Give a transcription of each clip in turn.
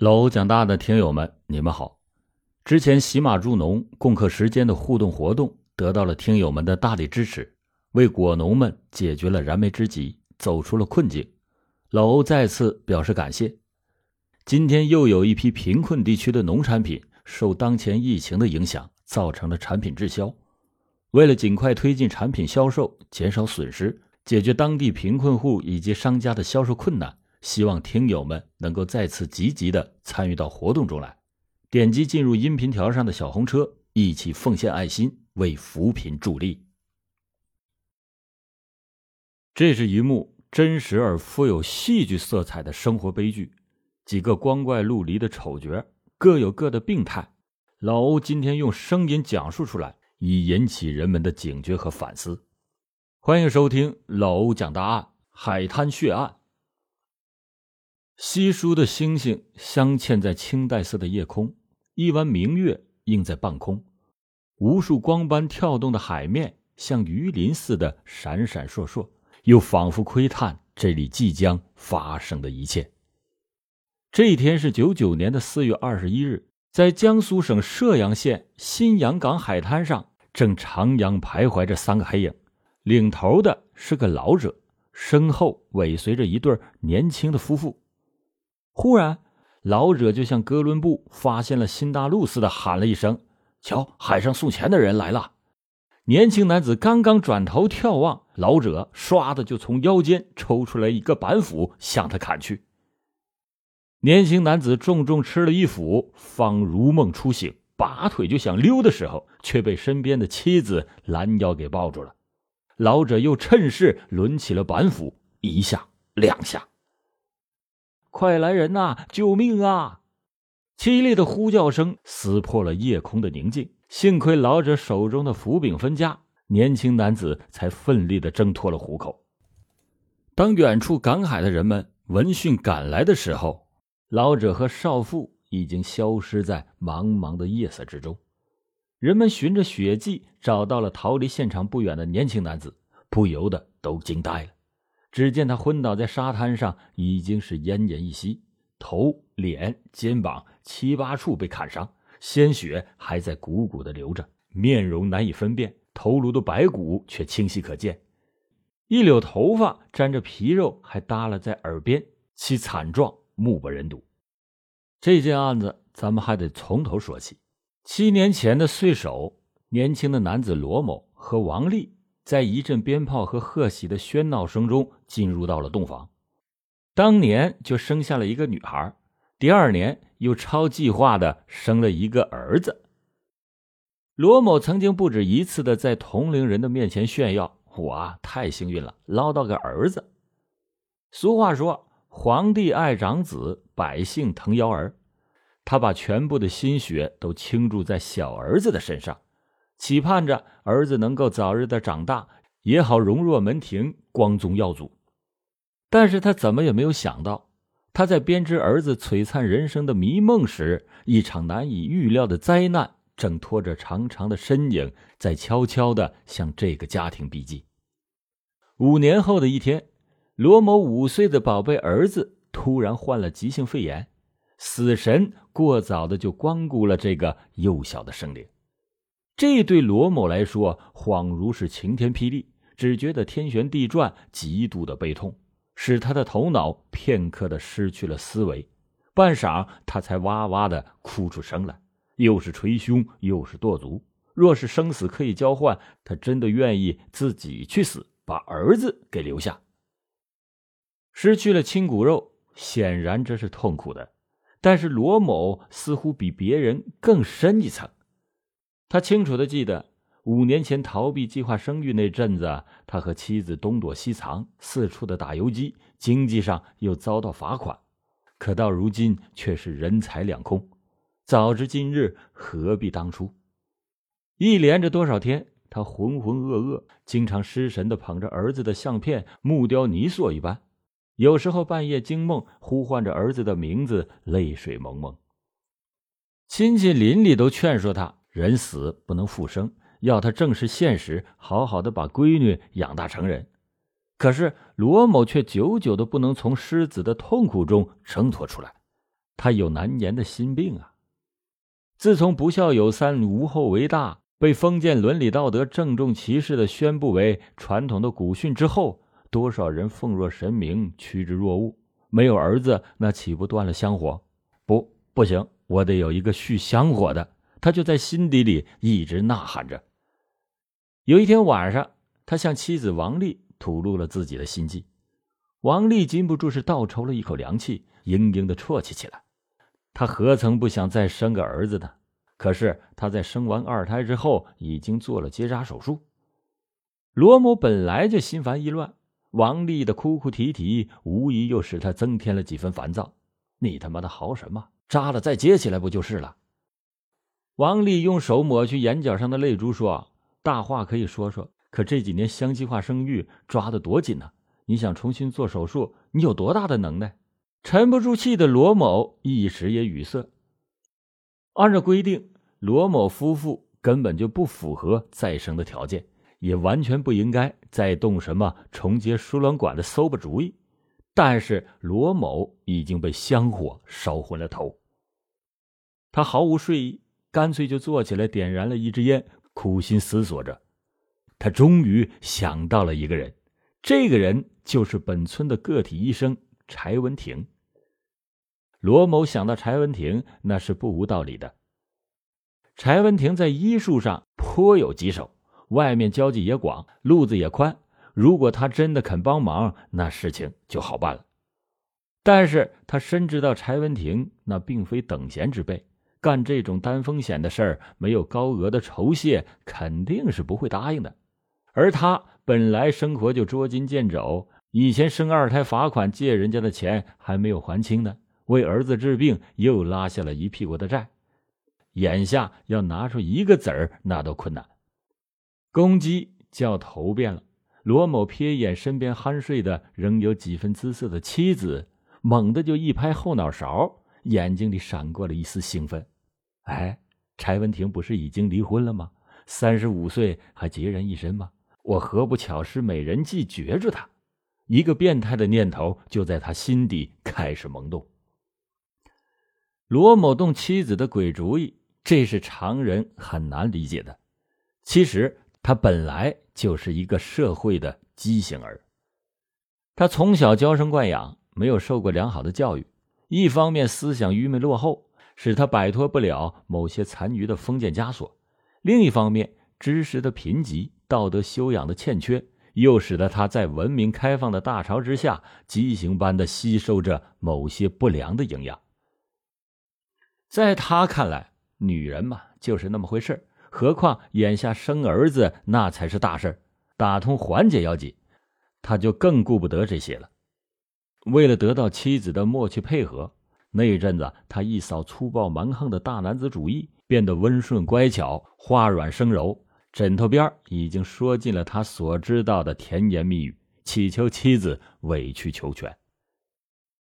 老欧讲大的听友们，你们好！之前喜马助农共克时间的互动活动得到了听友们的大力支持，为果农们解决了燃眉之急，走出了困境。老欧再次表示感谢。今天又有一批贫困地区的农产品受当前疫情的影响，造成了产品滞销。为了尽快推进产品销售，减少损失，解决当地贫困户以及商家的销售困难。希望听友们能够再次积极的参与到活动中来，点击进入音频条上的小红车，一起奉献爱心，为扶贫助力。这是一幕真实而富有戏剧色彩的生活悲剧，几个光怪陆离的丑角各有各的病态。老欧今天用声音讲述出来，以引起人们的警觉和反思。欢迎收听老欧讲大案《海滩血案》。稀疏的星星镶嵌在青黛色的夜空，一弯明月映在半空，无数光斑跳动的海面像鱼鳞似的闪闪烁烁，又仿佛窥探这里即将发生的一切。这一天是九九年的四月二十一日，在江苏省射阳县新阳港海滩上，正徜徉徘徊着三个黑影，领头的是个老者，身后尾随着一对年轻的夫妇。忽然，老者就像哥伦布发现了新大陆似的喊了一声：“瞧，海上送钱的人来了！”年轻男子刚刚转头眺望，老者唰的就从腰间抽出来一个板斧，向他砍去。年轻男子重重吃了一斧，方如梦初醒，拔腿就想溜的时候，却被身边的妻子拦腰给抱住了。老者又趁势抡起了板斧，一下两下。快来人呐！救命啊！凄厉的呼叫声撕破了夜空的宁静。幸亏老者手中的斧柄分家，年轻男子才奋力的挣脱了虎口。当远处赶海的人们闻讯赶来的时候，老者和少妇已经消失在茫茫的夜色之中。人们循着血迹找到了逃离现场不远的年轻男子，不由得都惊呆了。只见他昏倒在沙滩上，已经是奄奄一息，头、脸、肩膀七八处被砍伤，鲜血还在汩汩的流着，面容难以分辨，头颅的白骨却清晰可见，一绺头发沾着皮肉还耷拉在耳边，其惨状目不忍睹。这件案子咱们还得从头说起。七年前的岁首，年轻的男子罗某和王丽。在一阵鞭炮和贺喜的喧闹声中，进入到了洞房。当年就生下了一个女孩，第二年又超计划的生了一个儿子。罗某曾经不止一次的在同龄人的面前炫耀：“我啊，太幸运了，捞到个儿子。”俗话说：“皇帝爱长子，百姓疼幺儿。”他把全部的心血都倾注在小儿子的身上。期盼着儿子能够早日的长大，也好荣若门庭，光宗耀祖。但是他怎么也没有想到，他在编织儿子璀璨人生的迷梦时，一场难以预料的灾难正拖着长长的身影，在悄悄的向这个家庭逼近。五年后的一天，罗某五岁的宝贝儿子突然患了急性肺炎，死神过早的就光顾了这个幼小的生灵。这对罗某来说，恍如是晴天霹雳，只觉得天旋地转，极度的悲痛，使他的头脑片刻的失去了思维。半晌，他才哇哇的哭出声来，又是捶胸，又是跺足。若是生死可以交换，他真的愿意自己去死，把儿子给留下。失去了亲骨肉，显然这是痛苦的，但是罗某似乎比别人更深一层。他清楚的记得，五年前逃避计划生育那阵子，他和妻子东躲西藏，四处的打游击，经济上又遭到罚款，可到如今却是人财两空。早知今日，何必当初？一连着多少天，他浑浑噩噩，经常失神的捧着儿子的相片，木雕泥塑一般。有时候半夜惊梦，呼唤着儿子的名字，泪水蒙蒙。亲戚邻里都劝说他。人死不能复生，要他正视现实，好好的把闺女养大成人。可是罗某却久久的不能从失子的痛苦中挣脱出来。他有难言的心病啊。自从“不孝有三，无后为大”被封建伦理道德郑重其事的宣布为传统的古训之后，多少人奉若神明，趋之若鹜。没有儿子，那岂不断了香火？不，不行，我得有一个续香火的。他就在心底里一直呐喊着。有一天晚上，他向妻子王丽吐露了自己的心迹。王丽禁不住是倒抽了一口凉气，嘤嘤的啜泣起来。他何曾不想再生个儿子呢？可是他在生完二胎之后，已经做了结扎手术。罗某本来就心烦意乱，王丽的哭哭啼啼，无疑又使他增添了几分烦躁。你他妈的嚎什么？扎了再接起来不就是了？王丽用手抹去眼角上的泪珠，说：“大话可以说说，可这几年相计划生育抓得多紧呢？你想重新做手术，你有多大的能耐？”沉不住气的罗某一时也语塞。按照规定，罗某夫妇根本就不符合再生的条件，也完全不应该再动什么重接输卵管的馊巴主意。但是罗某已经被香火烧昏了头，他毫无睡意，干脆就坐起来，点燃了一支烟，苦心思索着。他终于想到了一个人，这个人就是本村的个体医生。柴文婷。罗某想到柴文婷，那是不无道理的。柴文婷在医术上颇有棘手，外面交际也广，路子也宽。如果他真的肯帮忙，那事情就好办了。但是他深知道柴文婷那并非等闲之辈，干这种担风险的事儿，没有高额的酬谢，肯定是不会答应的。而他本来生活就捉襟见肘。以前生二胎罚款借人家的钱还没有还清呢，为儿子治病又拉下了一屁股的债，眼下要拿出一个子儿那都困难。公鸡叫头遍了，罗某瞥眼身边酣睡的仍有几分姿色的妻子，猛地就一拍后脑勺，眼睛里闪过了一丝兴奋。哎，柴文婷不是已经离婚了吗？三十五岁还孑然一身吗？我何不巧施美人计绝住他？一个变态的念头就在他心底开始萌动。罗某动妻子的鬼主意，这是常人很难理解的。其实他本来就是一个社会的畸形儿。他从小娇生惯养，没有受过良好的教育，一方面思想愚昧落后，使他摆脱不了某些残余的封建枷锁；另一方面，知识的贫瘠，道德修养的欠缺。又使得他在文明开放的大潮之下，畸形般的吸收着某些不良的营养。在他看来，女人嘛，就是那么回事何况眼下生儿子那才是大事打通缓解要紧，他就更顾不得这些了。为了得到妻子的默契配合，那一阵子他一扫粗暴蛮横的大男子主义，变得温顺乖巧，花软生柔。枕头边已经说尽了他所知道的甜言蜜语，祈求妻子委曲求全。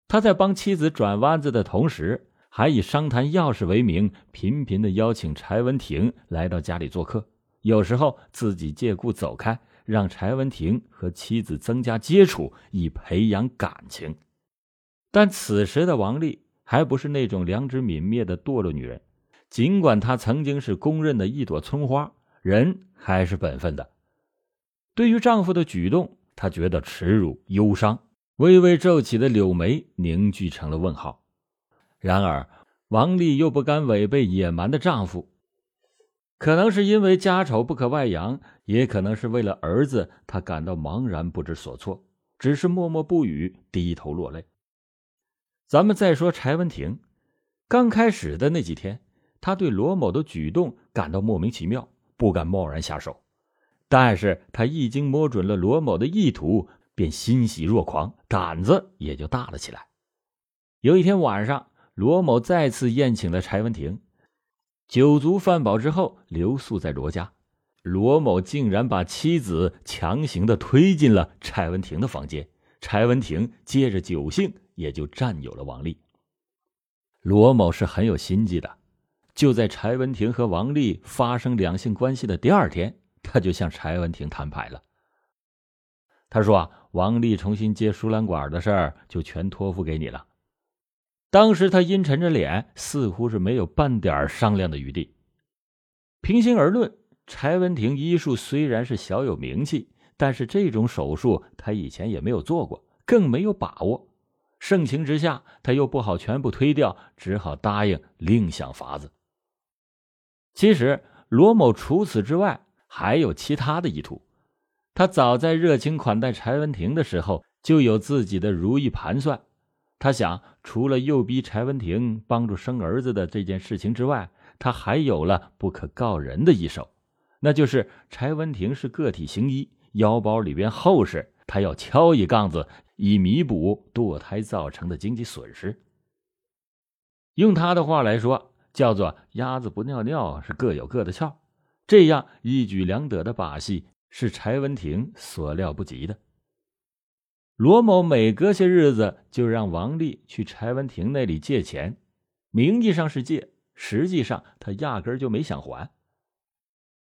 他在帮妻子转弯子的同时，还以商谈要事为名，频频的邀请柴文婷来到家里做客。有时候自己借故走开，让柴文婷和妻子增加接触，以培养感情。但此时的王丽还不是那种良知泯灭的堕落女人，尽管她曾经是公认的一朵村花。人还是本分的。对于丈夫的举动，她觉得耻辱、忧伤，微微皱起的柳眉凝聚成了问号。然而，王丽又不甘违背野蛮的丈夫，可能是因为家丑不可外扬，也可能是为了儿子，他感到茫然不知所措，只是默默不语，低头落泪。咱们再说柴文婷，刚开始的那几天，他对罗某的举动感到莫名其妙。不敢贸然下手，但是他一经摸准了罗某的意图，便欣喜若狂，胆子也就大了起来。有一天晚上，罗某再次宴请了柴文婷，酒足饭饱之后，留宿在罗家。罗某竟然把妻子强行的推进了柴文婷的房间，柴文婷借着酒兴，也就占有了王丽。罗某是很有心机的。就在柴文婷和王丽发生两性关系的第二天，他就向柴文婷摊牌了。他说：“啊，王丽重新接输卵管的事儿就全托付给你了。”当时他阴沉着脸，似乎是没有半点商量的余地。平心而论，柴文婷医术虽然是小有名气，但是这种手术他以前也没有做过，更没有把握。盛情之下，他又不好全部推掉，只好答应另想法子。其实罗某除此之外还有其他的意图，他早在热情款待柴文婷的时候就有自己的如意盘算。他想，除了诱逼柴文婷帮助生儿子的这件事情之外，他还有了不可告人的一手，那就是柴文婷是个体行医，腰包里边厚实，他要敲一杠子。以弥补堕胎造成的经济损失。用他的话来说，叫做“鸭子不尿尿是各有各的窍”。这样一举两得的把戏是柴文婷所料不及的。罗某每隔些日子就让王丽去柴文婷那里借钱，名义上是借，实际上他压根就没想还。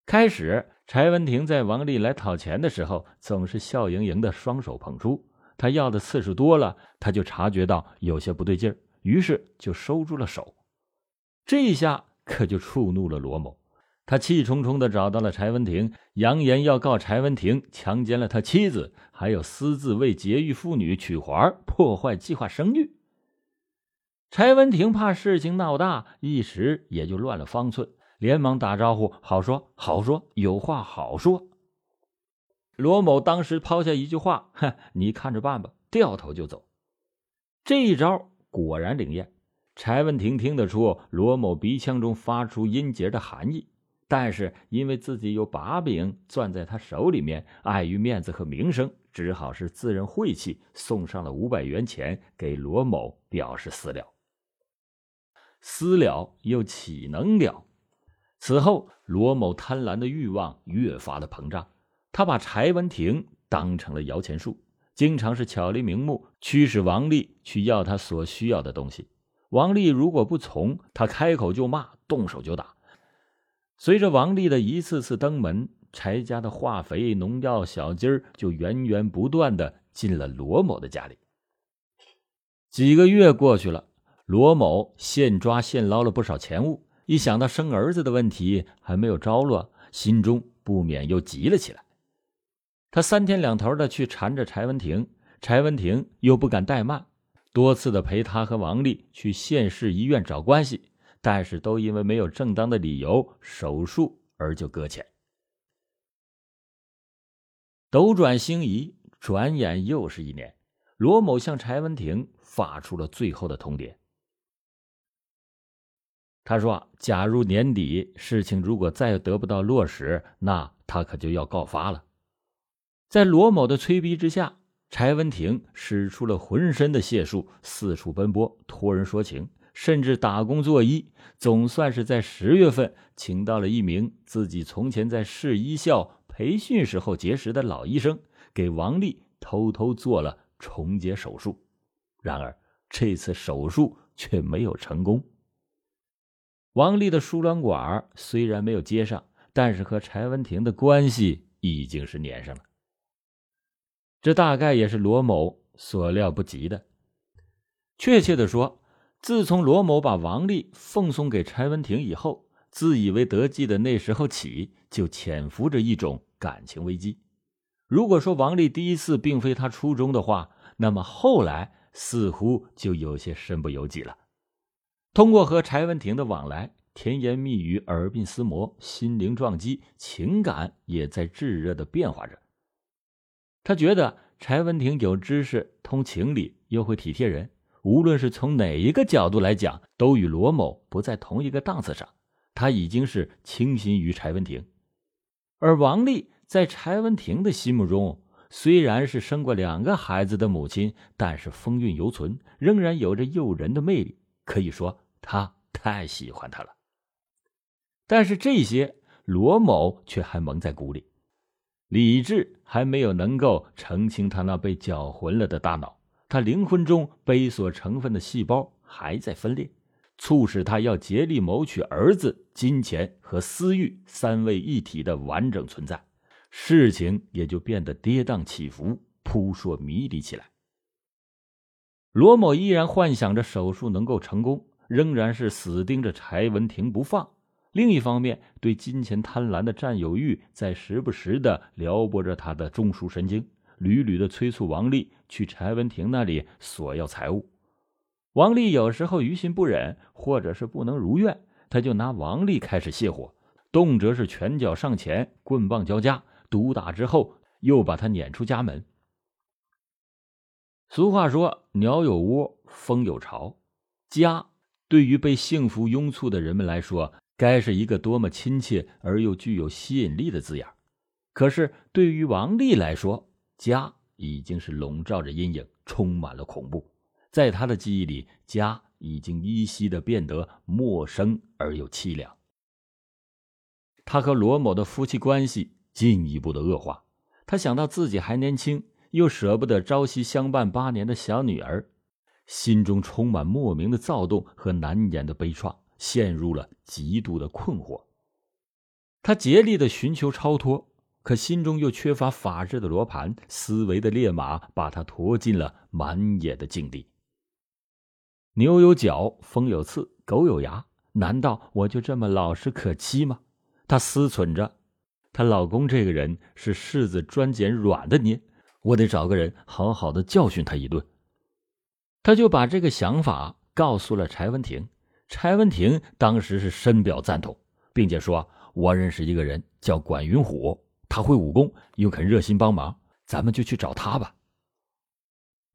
开始，柴文婷在王丽来讨钱的时候，总是笑盈盈的，双手捧出。他要的次数多了，他就察觉到有些不对劲儿，于是就收住了手。这一下可就触怒了罗某，他气冲冲的找到了柴文婷，扬言要告柴文婷强奸了他妻子，还有私自为劫狱妇女取环，破坏计划生育。柴文婷怕事情闹大，一时也就乱了方寸，连忙打招呼：“好说好说，有话好说。”罗某当时抛下一句话：“哼，你看着办吧。”掉头就走。这一招果然灵验。柴文婷听得出罗某鼻腔中发出音节的含义，但是因为自己有把柄攥在他手里面，碍于面子和名声，只好是自认晦气，送上了五百元钱给罗某，表示私了。私了又岂能了？此后，罗某贪婪的欲望越发的膨胀。他把柴文婷当成了摇钱树，经常是巧立名目驱使王丽去要他所需要的东西。王丽如果不从，他开口就骂，动手就打。随着王丽的一次次登门，柴家的化肥、农药、小鸡儿就源源不断的进了罗某的家里。几个月过去了，罗某现抓现捞了不少钱物，一想到生儿子的问题还没有着落，心中不免又急了起来。他三天两头的去缠着柴文婷，柴文婷又不敢怠慢，多次的陪他和王丽去县市医院找关系，但是都因为没有正当的理由手术而就搁浅。斗转星移，转眼又是一年，罗某向柴文婷发出了最后的通牒。他说：“假如年底事情如果再得不到落实，那他可就要告发了。”在罗某的催逼之下，柴文婷使出了浑身的解数，四处奔波，托人说情，甚至打工作医。总算是在十月份，请到了一名自己从前在市医校培训时候结识的老医生，给王丽偷偷做了重结手术。然而这次手术却没有成功。王丽的输卵管虽然没有接上，但是和柴文婷的关系已经是粘上了。这大概也是罗某所料不及的。确切的说，自从罗某把王丽奉送给柴文婷以后，自以为得计的那时候起，就潜伏着一种感情危机。如果说王丽第一次并非他初衷的话，那么后来似乎就有些身不由己了。通过和柴文婷的往来，甜言蜜语、耳鬓厮磨，心灵撞击，情感也在炙热的变化着。他觉得柴文婷有知识、通情理，又会体贴人，无论是从哪一个角度来讲，都与罗某不在同一个档次上。他已经是倾心于柴文婷，而王丽在柴文婷的心目中，虽然是生过两个孩子的母亲，但是风韵犹存，仍然有着诱人的魅力。可以说，他太喜欢她了。但是这些，罗某却还蒙在鼓里。理智还没有能够澄清他那被搅浑了的大脑，他灵魂中悲锁成分的细胞还在分裂，促使他要竭力谋取儿子、金钱和私欲三位一体的完整存在，事情也就变得跌宕起伏、扑朔迷离起来。罗某依然幻想着手术能够成功，仍然是死盯着柴文婷不放。另一方面，对金钱贪婪的占有欲在时不时的撩拨着他的中枢神经，屡屡的催促王丽去柴文婷那里索要财物。王丽有时候于心不忍，或者是不能如愿，他就拿王丽开始泄火，动辄是拳脚上前，棍棒交加，毒打之后又把他撵出家门。俗话说：“鸟有窝，蜂有巢。”家对于被幸福拥簇的人们来说，该是一个多么亲切而又具有吸引力的字眼。可是对于王丽来说，家已经是笼罩着阴影，充满了恐怖。在他的记忆里，家已经依稀的变得陌生而又凄凉。他和罗某的夫妻关系进一步的恶化。他想到自己还年轻。又舍不得朝夕相伴八年的小女儿，心中充满莫名的躁动和难言的悲怆，陷入了极度的困惑。他竭力的寻求超脱，可心中又缺乏法治的罗盘，思维的烈马把他拖进了满野的境地。牛有角，蜂有刺，狗有牙，难道我就这么老实可欺吗？她思忖着，她老公这个人是柿子专捡软的捏。我得找个人好好的教训他一顿。他就把这个想法告诉了柴文婷。柴文婷当时是深表赞同，并且说：“我认识一个人叫管云虎，他会武功，又肯热心帮忙，咱们就去找他吧。”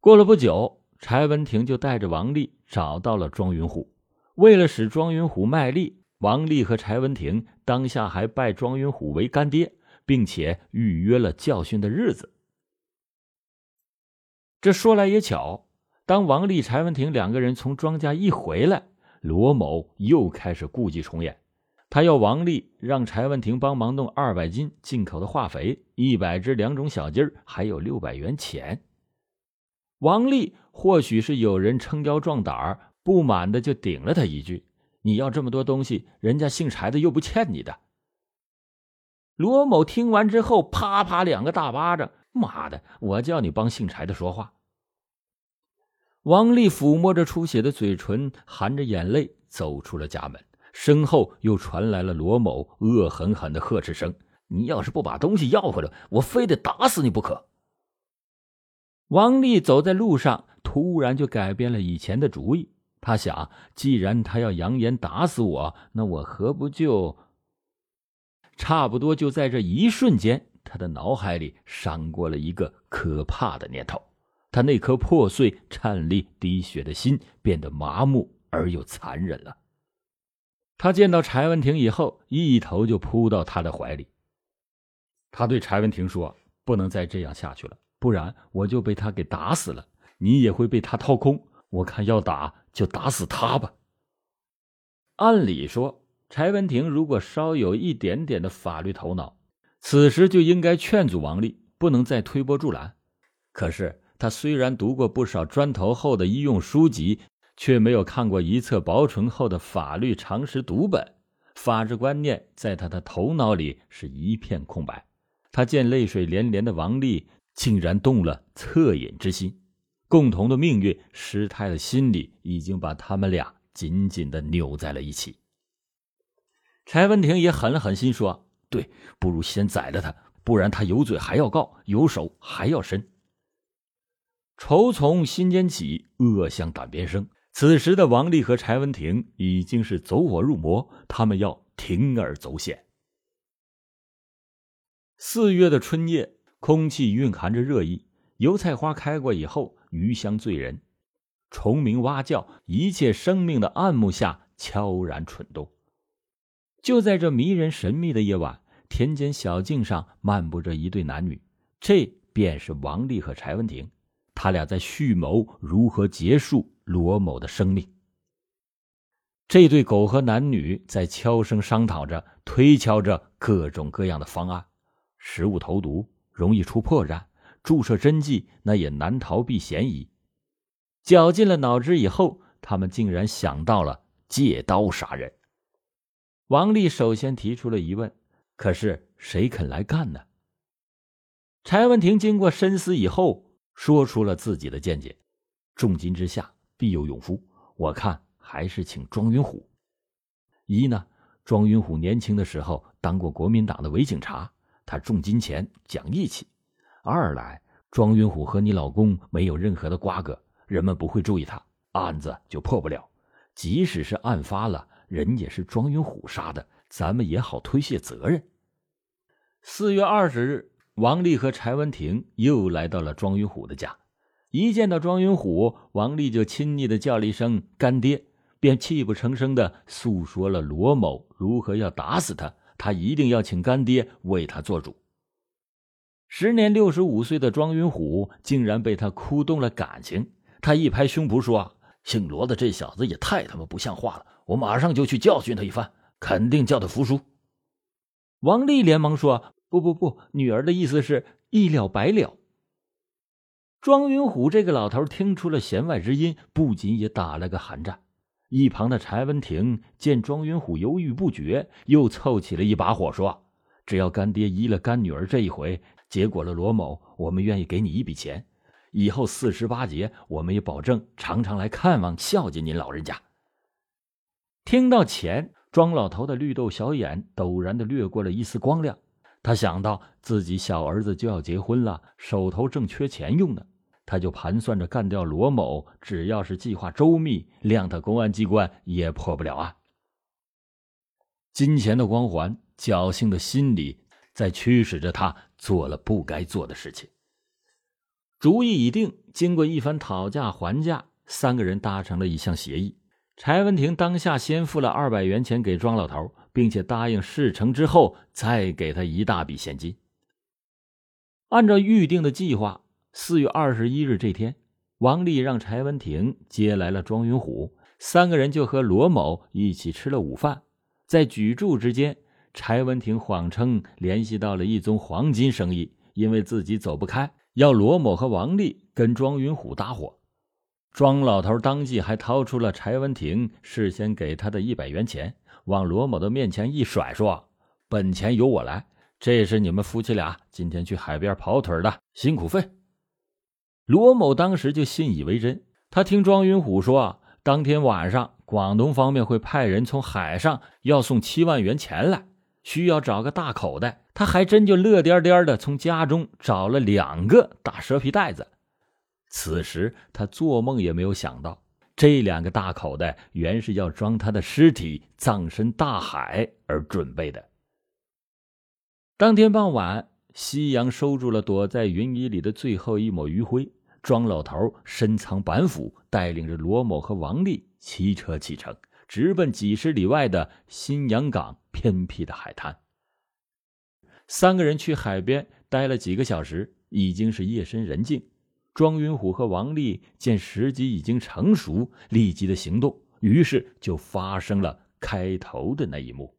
过了不久，柴文婷就带着王丽找到了庄云虎。为了使庄云虎卖力，王丽和柴文婷当下还拜庄云虎为干爹，并且预约了教训的日子。这说来也巧，当王丽、柴文婷两个人从庄家一回来，罗某又开始故伎重演。他要王丽让柴文婷帮忙弄二百斤进口的化肥，一百只两种小鸡儿，还有六百元钱。王丽或许是有人撑腰壮胆儿，不满的就顶了他一句：“你要这么多东西，人家姓柴的又不欠你的。”罗某听完之后，啪啪两个大巴掌：“妈的，我叫你帮姓柴的说话！”王丽抚摸着出血的嘴唇，含着眼泪走出了家门，身后又传来了罗某恶狠狠的呵斥声：“你要是不把东西要回来，我非得打死你不可！”王丽走在路上，突然就改变了以前的主意。他想，既然他要扬言打死我，那我何不就……差不多就在这一瞬间，他的脑海里闪过了一个可怕的念头。他那颗破碎、颤栗、滴血的心变得麻木而又残忍了。他见到柴文婷以后，一头就扑到她的怀里。他对柴文婷说：“不能再这样下去了，不然我就被他给打死了，你也会被他掏空。我看要打就打死他吧。”按理说，柴文婷如果稍有一点点的法律头脑，此时就应该劝阻王丽，不能再推波助澜。可是。他虽然读过不少砖头厚的医用书籍，却没有看过一册薄醇厚的法律常识读本，法治观念在他的头脑里是一片空白。他见泪水连连的王丽，竟然动了恻隐之心。共同的命运，师太的心里已经把他们俩紧紧的扭在了一起。柴文婷也狠了狠心说：“对，不如先宰了他，不然他有嘴还要告，有手还要伸。”愁从心间起，恶向胆边生。此时的王丽和柴文婷已经是走火入魔，他们要铤而走险。四月的春夜，空气蕴含着热意，油菜花开过以后，余香醉人，虫鸣蛙叫，一切生命的暗幕下悄然蠢动。就在这迷人神秘的夜晚，田间小径上漫步着一对男女，这便是王丽和柴文婷。他俩在蓄谋如何结束罗某的生命。这对狗和男女在悄声商讨着，推敲着各种各样的方案。食物投毒容易出破绽，注射针剂那也难逃避嫌疑。绞尽了脑汁以后，他们竟然想到了借刀杀人。王丽首先提出了疑问：可是谁肯来干呢？柴文婷经过深思以后。说出了自己的见解，重金之下必有勇夫，我看还是请庄云虎。一呢，庄云虎年轻的时候当过国民党的伪警察，他重金钱讲义气；二来，庄云虎和你老公没有任何的瓜葛，人们不会注意他，案子就破不了。即使是案发了，人也是庄云虎杀的，咱们也好推卸责任。四月二十日，王丽和柴文婷又来到了庄云虎的家。一见到庄云虎，王丽就亲昵的叫了一声“干爹”，便泣不成声的诉说了罗某如何要打死他，他一定要请干爹为他做主。时年六十五岁的庄云虎竟然被他哭动了感情，他一拍胸脯说：“姓罗的这小子也太他妈不像话了！我马上就去教训他一番，肯定叫他服输。”王丽连忙说：“不不不，女儿的意思是一了百了。”庄云虎这个老头听出了弦外之音，不仅也打了个寒战。一旁的柴文婷见庄云虎犹豫不决，又凑起了一把火，说：“只要干爹依了干女儿这一回，结果了罗某，我们愿意给你一笔钱。以后四十八节，我们也保证常常来看望孝敬您老人家。”听到钱，庄老头的绿豆小眼陡然的掠过了一丝光亮。他想到自己小儿子就要结婚了，手头正缺钱用呢。他就盘算着干掉罗某，只要是计划周密，谅他公安机关也破不了案。金钱的光环，侥幸的心理，在驱使着他做了不该做的事情。主意已定，经过一番讨价还价，三个人达成了一项协议：柴文婷当下先付了二百元钱给庄老头，并且答应事成之后再给他一大笔现金。按照预定的计划。四月二十一日这天，王丽让柴文婷接来了庄云虎，三个人就和罗某一起吃了午饭。在举箸之间，柴文婷谎称联系到了一宗黄金生意，因为自己走不开，要罗某和王丽跟庄云虎搭伙。庄老头当即还掏出了柴文婷事先给他的一百元钱，往罗某的面前一甩，说：“本钱由我来，这是你们夫妻俩今天去海边跑腿的辛苦费。”罗某当时就信以为真。他听庄云虎说，当天晚上广东方面会派人从海上要送七万元钱来，需要找个大口袋。他还真就乐颠颠的从家中找了两个大蛇皮袋子。此时他做梦也没有想到，这两个大口袋原是要装他的尸体葬身大海而准备的。当天傍晚，夕阳收住了躲在云衣里的最后一抹余晖。庄老头深藏板斧，带领着罗某和王丽骑车启程，直奔几十里外的新阳港偏僻的海滩。三个人去海边待了几个小时，已经是夜深人静。庄云虎和王丽见时机已经成熟，立即的行动，于是就发生了开头的那一幕。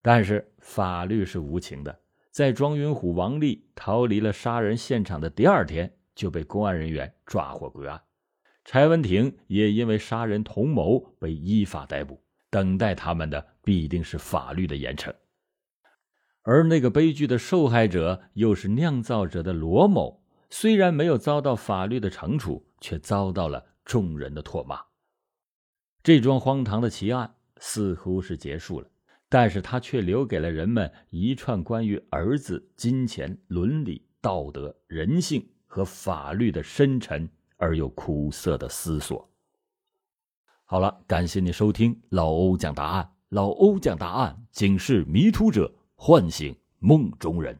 但是法律是无情的。在庄云虎、王丽逃离了杀人现场的第二天，就被公安人员抓获归案。柴文婷也因为杀人同谋被依法逮捕，等待他们的必定是法律的严惩。而那个悲剧的受害者，又是酿造者的罗某，虽然没有遭到法律的惩处，却遭到了众人的唾骂。这桩荒唐的奇案似乎是结束了。但是他却留给了人们一串关于儿子、金钱、伦理、道德、人性和法律的深沉而又苦涩的思索。好了，感谢你收听老欧讲答案。老欧讲答案，警示迷途者，唤醒梦中人。